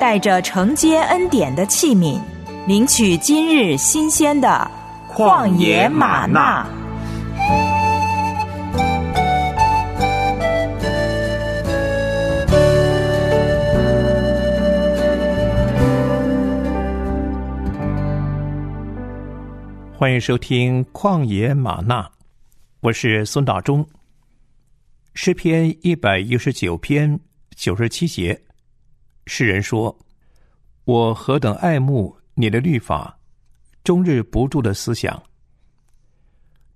带着承接恩典的器皿，领取今日新鲜的旷野玛纳。欢迎收听《旷野玛纳》，我是孙大中。诗篇一百一十九篇九十七节，诗人说：“我何等爱慕你的律法，终日不住的思想。”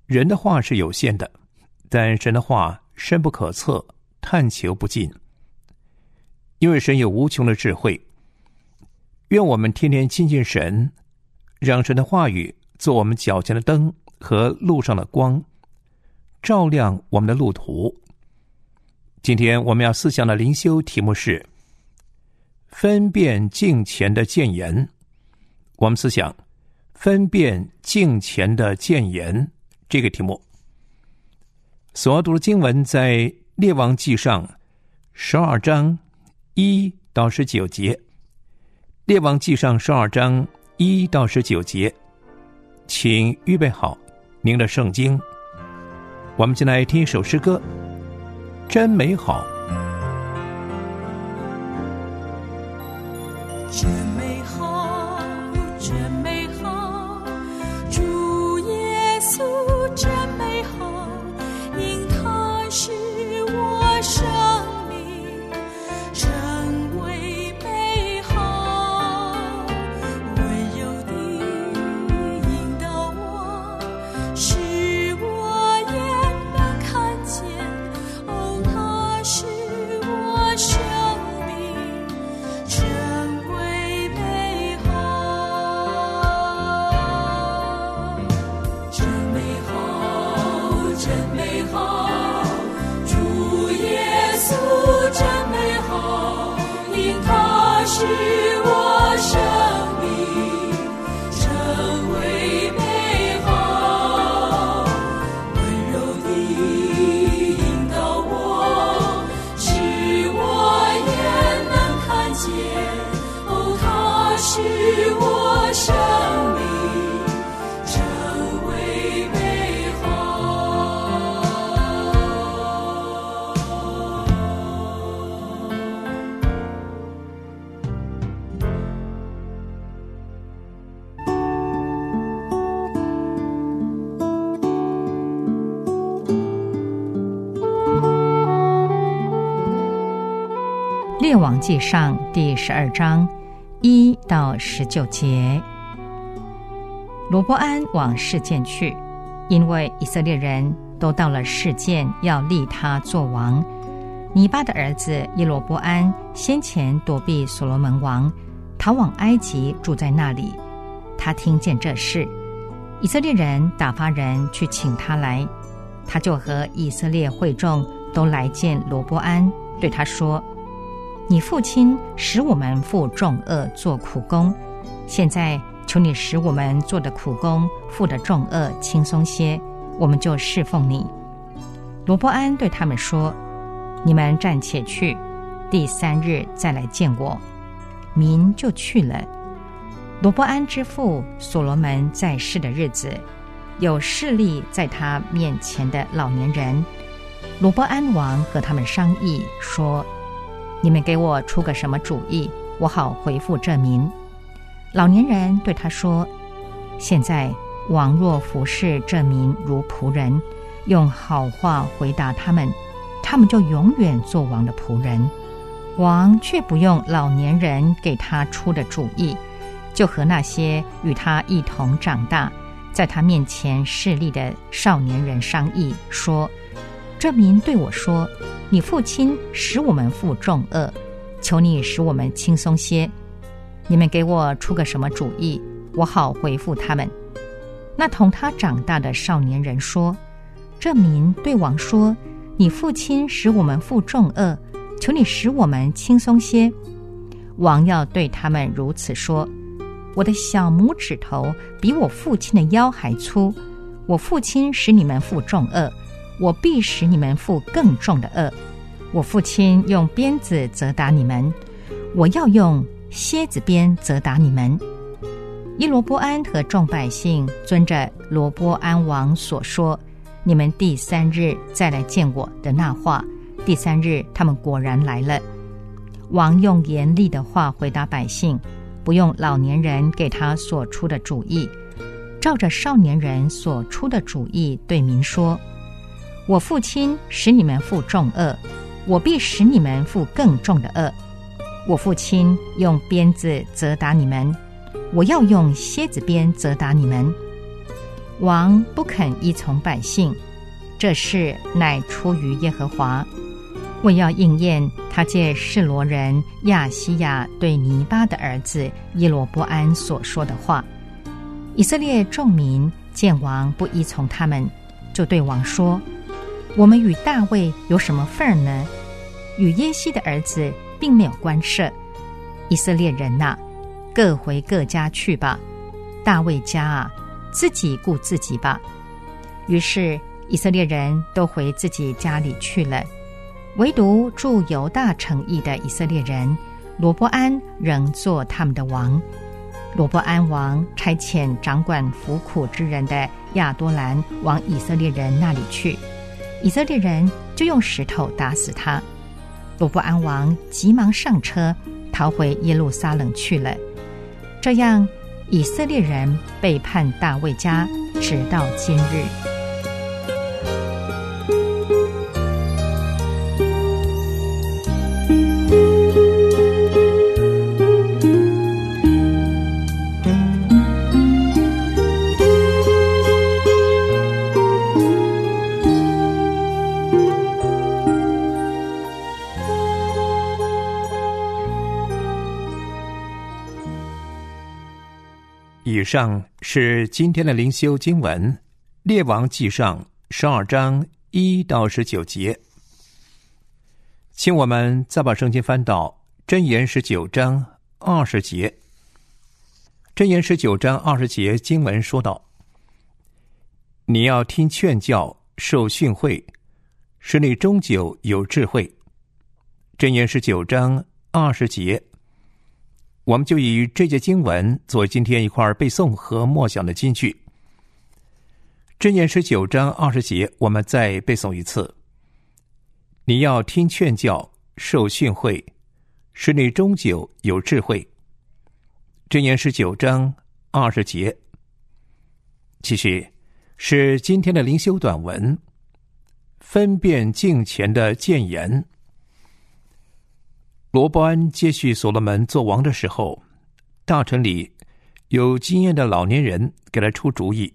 人的话是有限的，但神的话深不可测，探求不尽。因为神有无穷的智慧，愿我们天天亲近神，让神的话语。做我们脚前的灯和路上的光，照亮我们的路途。今天我们要思想的灵修题目是分辨镜前的谏言。我们思想分辨镜前的谏言这个题目。所读的经文在列王记上十二章一到十九节。列王记上十二章一到十九节。请预备好您的圣经，我们先来听一首诗歌，真美好。王记上第十二章一到十九节，罗伯安往事件去，因为以色列人都到了事件，要立他做王。尼巴的儿子耶罗伯安先前躲避所罗门王，逃往埃及，住在那里。他听见这事，以色列人打发人去请他来，他就和以色列会众都来见罗伯安，对他说。你父亲使我们负重恶做苦工，现在求你使我们做的苦工负的重恶轻松些，我们就侍奉你。罗伯安对他们说：“你们暂且去，第三日再来见我。”民就去了。罗伯安之父所罗门在世的日子，有势力在他面前的老年人，罗伯安王和他们商议说。你们给我出个什么主意，我好回复这民。老年人对他说：“现在王若服侍这民如仆人，用好话回答他们，他们就永远做王的仆人。王却不用老年人给他出的主意，就和那些与他一同长大，在他面前势力的少年人商议说。”这民对我说：“你父亲使我们负重恶，求你使我们轻松些。你们给我出个什么主意，我好回复他们。”那同他长大的少年人说：“这民对王说，你父亲使我们负重恶，求你使我们轻松些。”王要对他们如此说：“我的小拇指头比我父亲的腰还粗，我父亲使你们负重恶，我必使你们负更重的恶。我父亲用鞭子责打你们，我要用蝎子鞭责打你们。”伊罗波安和众百姓遵着罗波安王所说：“你们第三日再来见我的那话。”第三日，他们果然来了。王用严厉的话回答百姓，不用老年人给他所出的主意，照着少年人所出的主意对民说：“我父亲使你们负重恶，我必使你们负更重的恶。我父亲用鞭子责打你们。”我要用蝎子鞭责打你们。王不肯依从百姓，这事乃出于耶和华。为要应验他借示罗人亚西亚对尼巴的儿子耶罗波安所说的话。以色列众民见王不依从他们，就对王说：“我们与大卫有什么份儿呢？与耶西的儿子并没有关涉。以色列人呐！”各回各家去吧，大卫家啊，自己顾自己吧。于是以色列人都回自己家里去了，唯独住犹大城邑的以色列人罗伯安仍做他们的王。罗伯安王差遣掌管服苦之人的亚多兰往以色列人那里去，以色列人就用石头打死他。罗伯安王急忙上车，逃回耶路撒冷去了。这样，以色列人背叛大卫家，直到今日。上是今天的灵修经文，《列王记上》十二章一到十九节。请我们再把圣经翻到《箴言》十九章二十节，《箴言》十九章二十节经文说道：“你要听劝教，受训诲，使你终究有智慧。”《箴言》十九章二十节。我们就以这节经文做今天一块背诵和默想的金句。箴言十九章二十节，我们再背诵一次。你要听劝教，受训诲，使你终久有智慧。箴言十九章二十节。其实是今天的灵修短文，分辨镜前的谏言。罗伯安接续所罗门做王的时候，大臣里有经验的老年人给他出主意，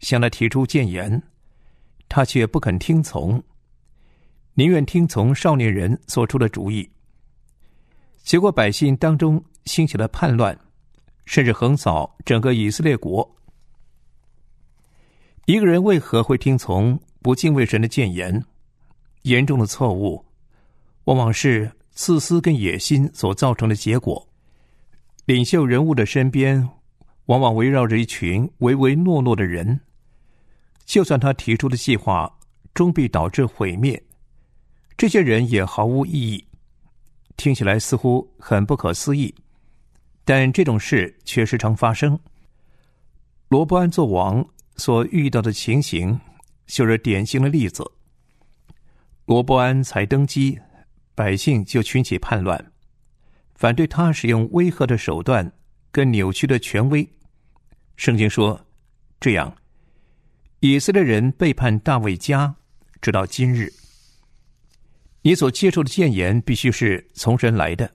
向他提出谏言，他却不肯听从，宁愿听从少年人所出的主意。结果百姓当中兴起了叛乱，甚至横扫整个以色列国。一个人为何会听从不敬畏神的谏言？严重的错误，往往是。自私跟野心所造成的结果，领袖人物的身边往往围绕着一群唯唯诺诺的人。就算他提出的计划终必导致毁灭，这些人也毫无意义。听起来似乎很不可思议，但这种事却时常发生。罗伯安做王所遇到的情形，就是典型的例子。罗伯安才登基。百姓就群起叛乱，反对他使用威吓的手段跟扭曲的权威。圣经说：“这样，以色列人背叛大卫家，直到今日。”你所接受的谏言必须是从神来的，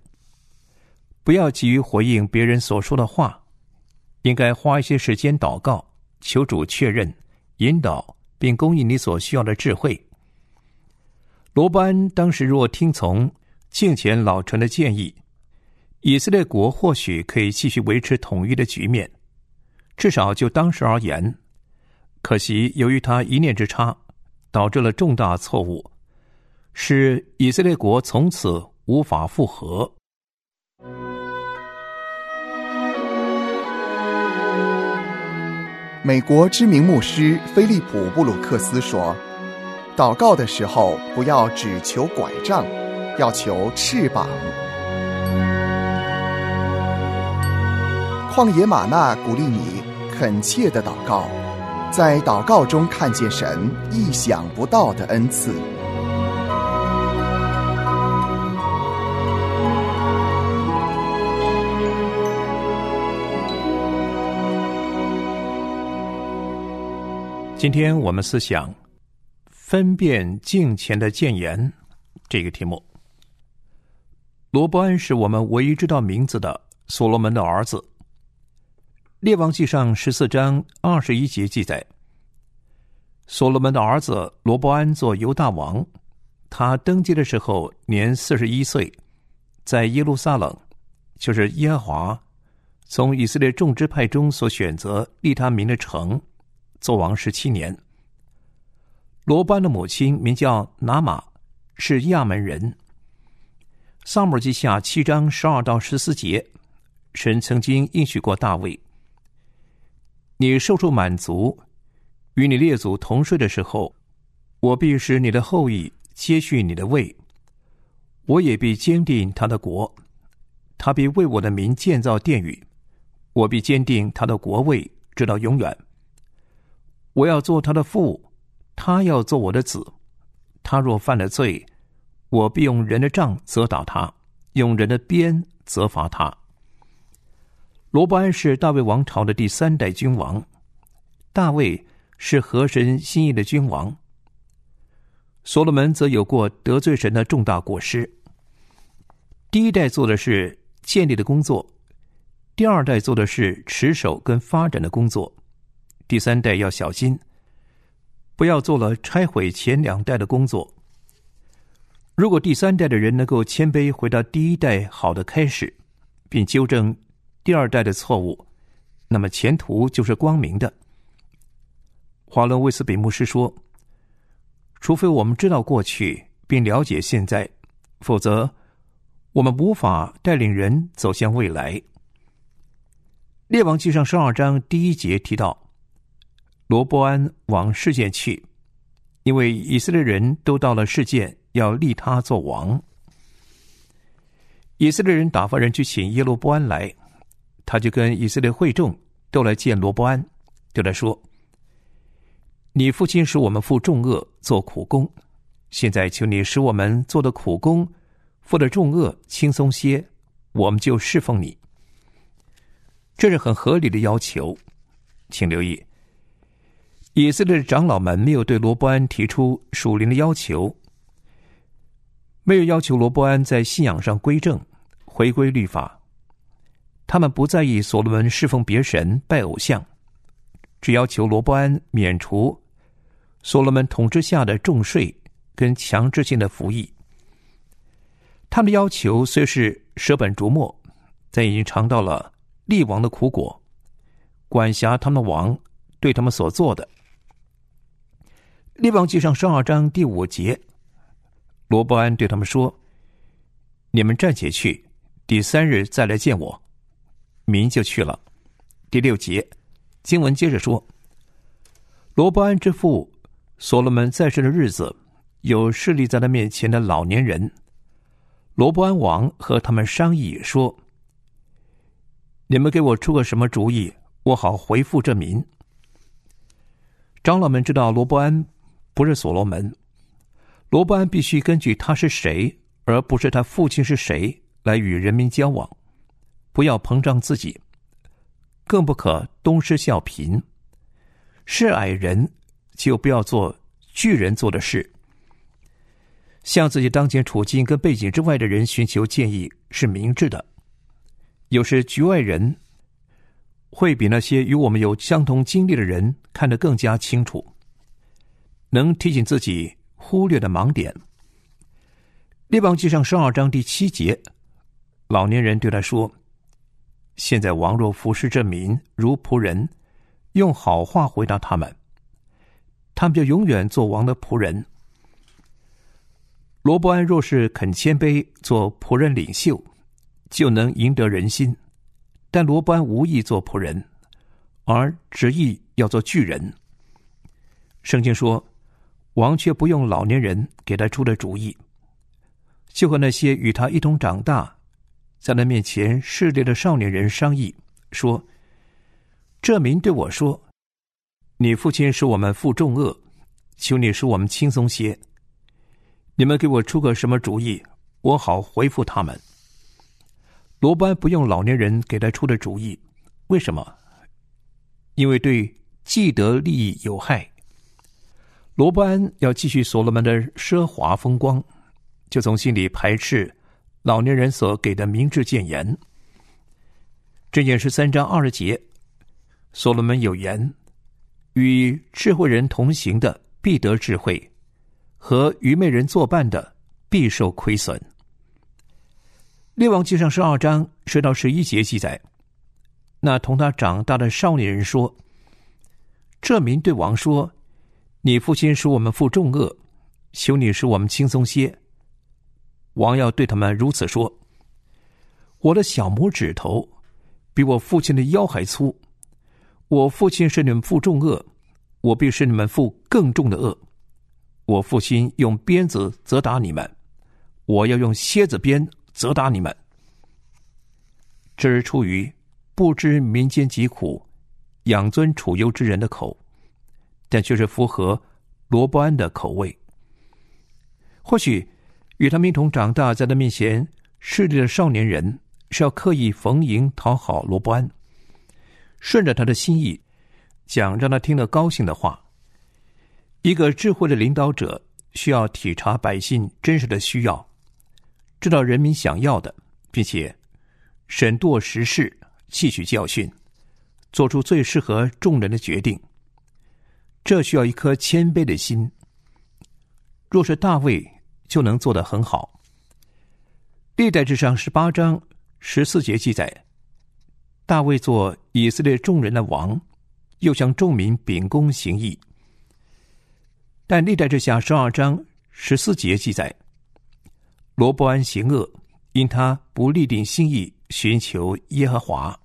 不要急于回应别人所说的话，应该花一些时间祷告，求主确认、引导并供应你所需要的智慧。罗伯安当时若听从敬前老臣的建议，以色列国或许可以继续维持统一的局面，至少就当时而言。可惜，由于他一念之差，导致了重大错误，使以色列国从此无法复合。美国知名牧师菲利普·布鲁克斯说：“祷告的时候，不要只求拐杖，要求翅膀。”旷野玛纳鼓励你恳切的祷告，在祷告中看见神意想不到的恩赐。今天我们思想分辨镜前的谏言这个题目。罗伯安是我们唯一知道名字的所罗门的儿子。列王记上十四章二十一节记载，所罗门的儿子罗伯安做犹大王，他登基的时候年四十一岁，在耶路撒冷，就是耶和华从以色列众支派中所选择立他名的城，做王十七年。罗班的母亲名叫拿玛，是亚门人。萨母记下七章十二到十四节，神曾经应许过大卫。你受处满足，与你列祖同睡的时候，我必使你的后裔接续你的位，我也必坚定他的国，他必为我的名建造殿宇，我必坚定他的国位直到永远。我要做他的父，他要做我的子。他若犯了罪，我必用人的杖责打他，用人的鞭责罚他。罗伯安是大卫王朝的第三代君王，大卫是和神心意的君王。所罗门则有过得罪神的重大过失。第一代做的是建立的工作，第二代做的是持守跟发展的工作，第三代要小心，不要做了拆毁前两代的工作。如果第三代的人能够谦卑回到第一代好的开始，并纠正。第二代的错误，那么前途就是光明的。华伦威斯比牧师说：“除非我们知道过去并了解现在，否则我们无法带领人走向未来。”列王记上十二章第一节提到，罗伯安往事件去，因为以色列人都到了事件，要立他做王。以色列人打发人去请耶罗伯安来。他就跟以色列会众都来见罗伯安，对他说：“你父亲使我们负重恶，做苦工，现在求你使我们做的苦工，负的重恶轻松些，我们就侍奉你。”这是很合理的要求，请留意，以色列的长老们没有对罗伯安提出属灵的要求，没有要求罗伯安在信仰上归正，回归律法。他们不在意所罗门侍奉别神、拜偶像，只要求罗伯安免除所罗门统治下的重税跟强制性的服役。他们的要求虽是舍本逐末，但已经尝到了立王的苦果，管辖他们的王对他们所做的。列王记上十二章第五节，罗伯安对他们说：“你们暂且去，第三日再来见我。”民就去了。第六节，经文接着说：“罗伯安之父所罗门在世的日子，有势力在他面前的老年人。罗伯安王和他们商议说：‘你们给我出个什么主意，我好回复这民。’长老们知道罗伯安不是所罗门，罗伯安必须根据他是谁，而不是他父亲是谁，来与人民交往。”不要膨胀自己，更不可东施效颦。是矮人，就不要做巨人做的事。向自己当前处境跟背景之外的人寻求建议是明智的。有时局外人会比那些与我们有相同经历的人看得更加清楚，能提醒自己忽略的盲点。列王记上十二章第七节。老年人对他说：“现在王若服侍这民如仆人，用好话回答他们，他们就永远做王的仆人。罗伯安若是肯谦卑，做仆人领袖，就能赢得人心。但罗伯安无意做仆人，而执意要做巨人。圣经说，王却不用老年人给他出的主意。”就和那些与他一同长大，在他面前试炼的少年人商议，说：“这民对我说，你父亲使我们负重恶，求你使我们轻松些。你们给我出个什么主意，我好回复他们。”罗班不用老年人给他出的主意，为什么？因为对既得利益有害。罗伯安要继续所罗门的奢华风光。就从心里排斥老年人所给的明智谏言。这也是三章二十节，所罗门有言：“与智慧人同行的必得智慧，和愚昧人作伴的必受亏损。”列王记上十二章十到十一节记载，那同他长大的少年人说：“这民对王说，你父亲使我们负重恶，求你使我们轻松些。”王要对他们如此说：“我的小拇指头比我父亲的腰还粗。我父亲是你们负重恶，我必是你们负更重的恶。我父亲用鞭子责打你们，我要用蝎子鞭责打你们。这是出于不知民间疾苦、养尊处优之人的口，但却是符合罗伯安的口味。或许。”与他们一同长大，在他面前势力的少年人，是要刻意逢迎讨好罗伯安，顺着他的心意讲让他听得高兴的话。一个智慧的领导者需要体察百姓真实的需要，知道人民想要的，并且审度时事，吸取教训，做出最适合众人的决定。这需要一颗谦卑的心。若是大卫。就能做得很好。历代之上十八章十四节记载，大卫做以色列众人的王，又向众民秉公行义。但历代之下十二章十四节记载，罗伯安行恶，因他不立定心意寻求耶和华。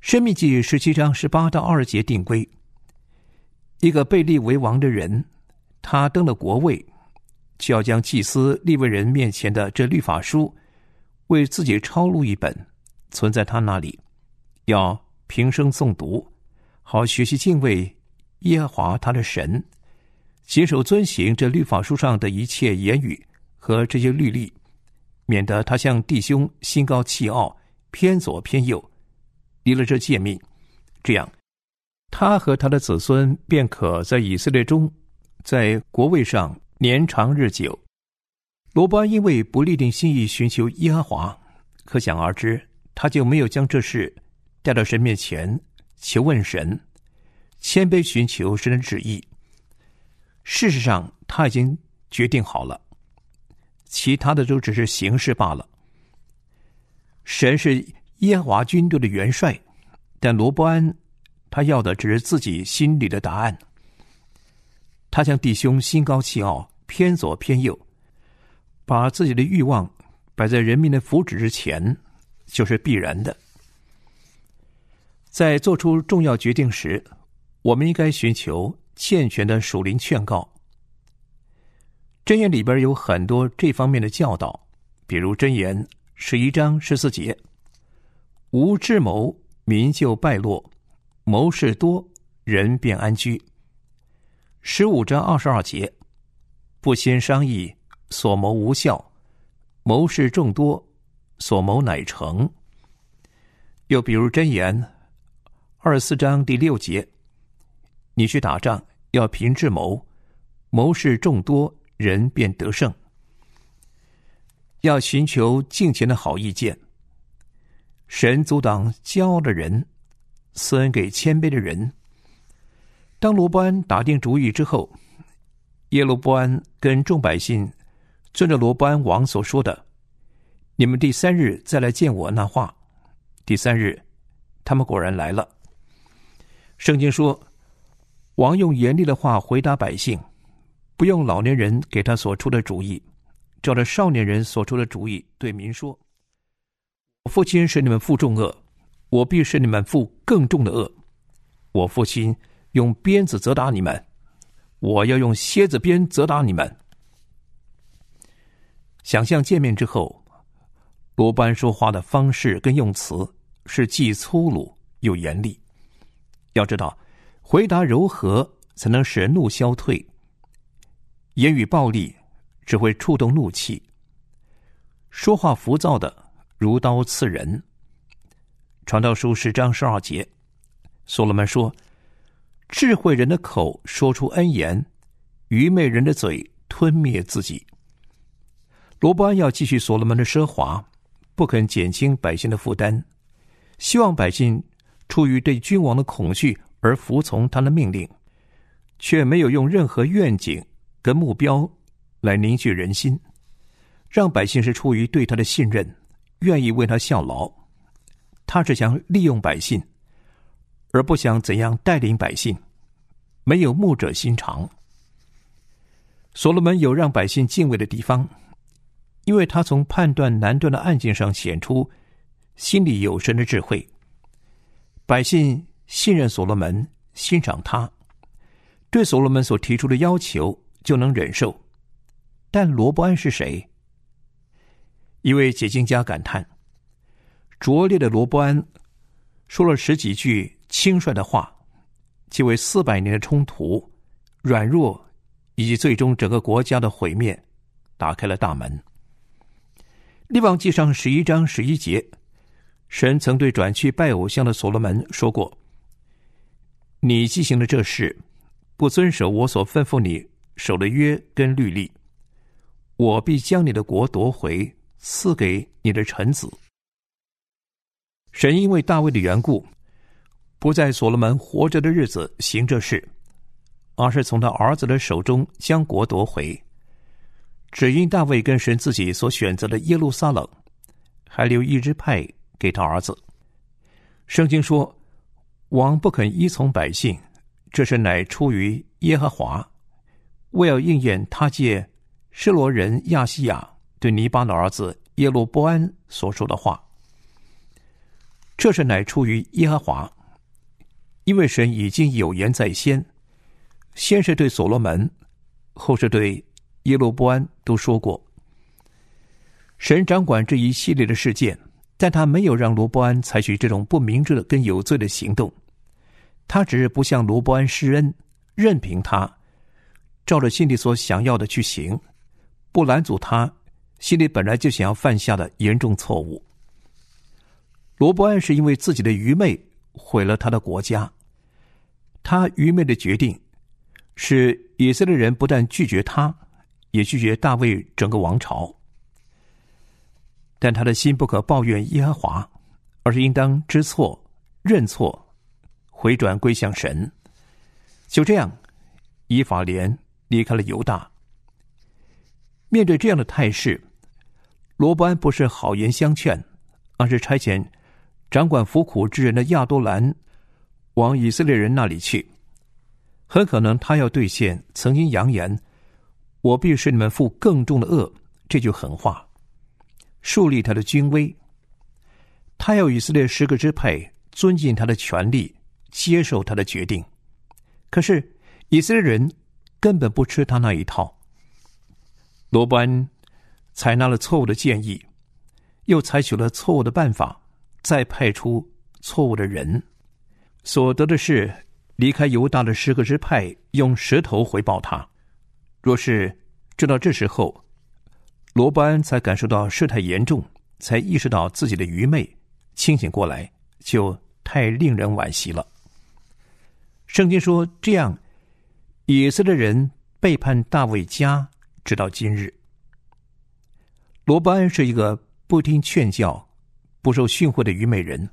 生命记十七章十八到二节定规，一个被立为王的人，他登了国位。就要将祭司立为人面前的这律法书，为自己抄录一本，存在他那里，要平生诵读，好学习敬畏耶和华他的神，谨守遵行这律法书上的一切言语和这些律例，免得他向弟兄心高气傲，偏左偏右，离了这诫命，这样，他和他的子孙便可在以色列中，在国位上。年长日久，罗伯安因为不立定心意寻求耶和华，可想而知，他就没有将这事带到神面前求问神，谦卑寻求神的旨意。事实上，他已经决定好了，其他的都只是形式罢了。神是耶和华军队的元帅，但罗伯安他要的只是自己心里的答案。他向弟兄心高气傲。偏左偏右，把自己的欲望摆在人民的福祉之前，就是必然的。在做出重要决定时，我们应该寻求健全的属灵劝告。箴言里边有很多这方面的教导，比如箴言十一章十四节：“无智谋，民就败落；谋事多，人便安居。”十五章二十二节。不先商议，所谋无效；谋事众多，所谋乃成。又比如箴言二十四章第六节：你去打仗，要凭智谋，谋事众多，人便得胜。要寻求敬虔的好意见。神阻挡骄傲的人，赐恩给谦卑的人。当罗伯安打定主意之后。耶罗伯安跟众百姓，遵着罗伯安王所说的：“你们第三日再来见我那话。第三日，他们果然来了。圣经说，王用严厉的话回答百姓，不用老年人给他所出的主意，照着少年人所出的主意对民说：“我父亲使你们负重恶，我必使你们负更重的恶。我父亲用鞭子责打你们，我要用蝎子鞭责打你们。”想象见面之后。罗班说话的方式跟用词是既粗鲁又严厉。要知道，回答柔和才能使怒消退。言语暴力只会触动怒气。说话浮躁的如刀刺人。传道书十章十二节，所罗门说：“智慧人的口说出恩言，愚昧人的嘴吞灭自己。”罗伯安要继续所罗门的奢华。不肯减轻百姓的负担，希望百姓出于对君王的恐惧而服从他的命令，却没有用任何愿景跟目标来凝聚人心，让百姓是出于对他的信任，愿意为他效劳。他只想利用百姓，而不想怎样带领百姓，没有牧者心肠。所罗门有让百姓敬畏的地方。因为他从判断难断的案件上显出心里有神的智慧，百姓信任所罗门，欣赏他，对所罗门所提出的要求就能忍受。但罗伯安是谁？一位解经家感叹：拙劣的罗伯安说了十几句轻率的话，即为四百年的冲突、软弱以及最终整个国家的毁灭打开了大门。列王记上十一章十一节，神曾对转去拜偶像的所罗门说过：“你进行了这事，不遵守我所吩咐你守的约跟律例，我必将你的国夺回，赐给你的臣子。”神因为大卫的缘故，不在所罗门活着的日子行这事，而是从他儿子的手中将国夺回。只因大卫跟神自己所选择的耶路撒冷，还留一支派给他儿子。圣经说，王不肯依从百姓，这是乃出于耶和华，为要应验他借示罗人亚西亚对尼巴的儿子耶路波安所说的话。这是乃出于耶和华，因为神已经有言在先，先是对所罗门，后是对。耶路波安都说过，神掌管这一系列的事件，但他没有让罗伯安采取这种不明智的跟有罪的行动，他只是不向罗伯安施恩，任凭他照着心里所想要的去行，不拦阻他心里本来就想要犯下的严重错误。罗伯安是因为自己的愚昧毁了他的国家，他愚昧的决定使以色列人不但拒绝他。也拒绝大卫整个王朝，但他的心不可抱怨耶和华，而是应当知错、认错、回转归向神。就这样，以法莲离开了犹大。面对这样的态势，罗伯安不是好言相劝，而是差遣掌管服苦之人的亚多兰往以色列人那里去。很可能他要兑现曾经扬言。我必使你们负更重的恶，这句狠话，树立他的军威。他要以色列十个支配尊敬他的权利，接受他的决定。可是以色列人根本不吃他那一套。罗伯安采纳了错误的建议，又采取了错误的办法，再派出错误的人，所得的是离开犹大的十个支派用石头回报他。若是直到这时候，罗伯安才感受到事态严重，才意识到自己的愚昧，清醒过来，就太令人惋惜了。圣经说：“这样，以色列人背叛大卫家，直到今日。”罗伯安是一个不听劝教、不受训诲的愚昧人，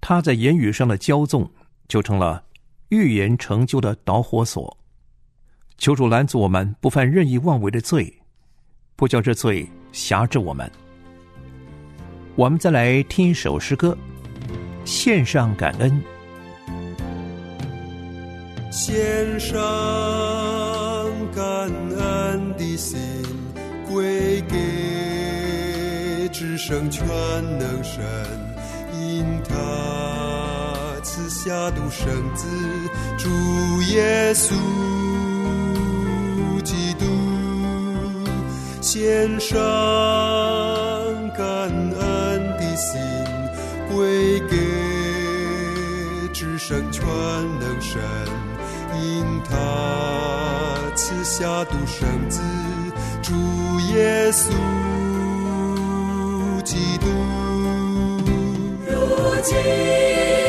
他在言语上的骄纵，就成了预言成就的导火索。求主拦阻我们不犯任意妄为的罪，不叫这罪辖制我们。我们再来听一首诗歌，献上感恩。献上感恩的心，归给至圣全能神，因他赐下独生子，主耶稣基督，献上感恩的心，归给至圣全能神。因他赐下独生子，主耶稣基督。如今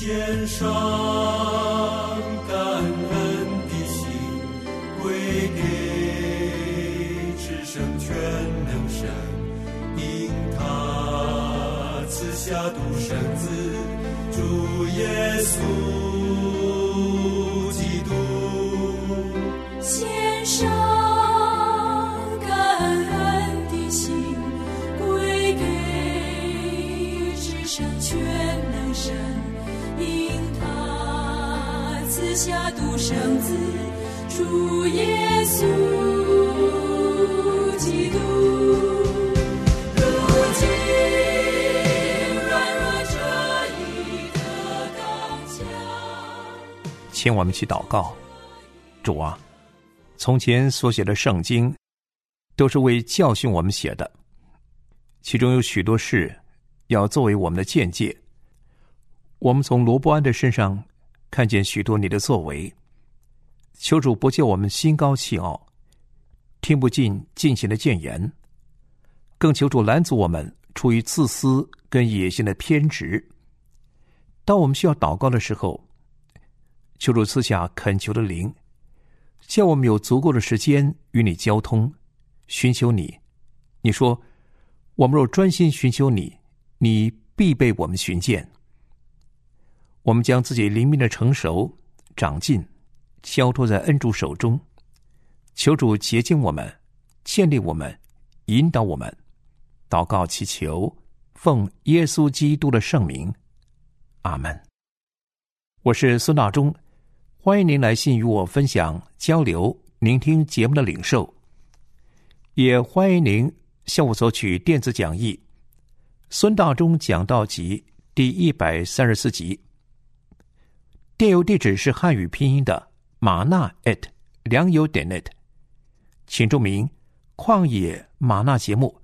献上感恩的心，归给至圣全能神，因他赐下独生子，主耶稣。下独生子，主耶稣基督。请我们去祷告，主啊，从前所写的圣经，都是为教训我们写的，其中有许多事要作为我们的见解。我们从罗伯安的身上看见许多你的作为，求主不叫我们心高气傲，听不进进行的谏言，更求主拦阻我们出于自私跟野心的偏执。当我们需要祷告的时候，求主赐下恳求的灵，叫我们有足够的时间与你交通，寻求你。你说，我们若专心寻求你，你必被我们寻见。我们将自己灵命的成熟、长进，交托在恩主手中，求主洁净我们，建立我们，引导我们。祷告祈求，奉耶稣基督的圣名，阿门。我是孙大中，欢迎您来信与我分享交流，聆听节目的领受，也欢迎您向我索取电子讲义《孙大中讲道集》第一百三十四集。电邮地址是汉语拼音的马纳 at 良友点 net，请注明“旷野马纳”节目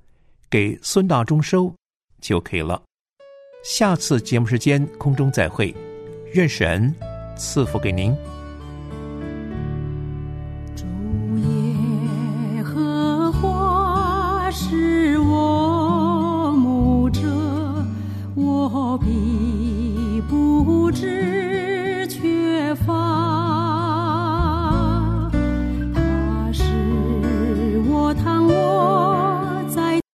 给孙大中收就可以了。下次节目时间空中再会，愿神赐福给您。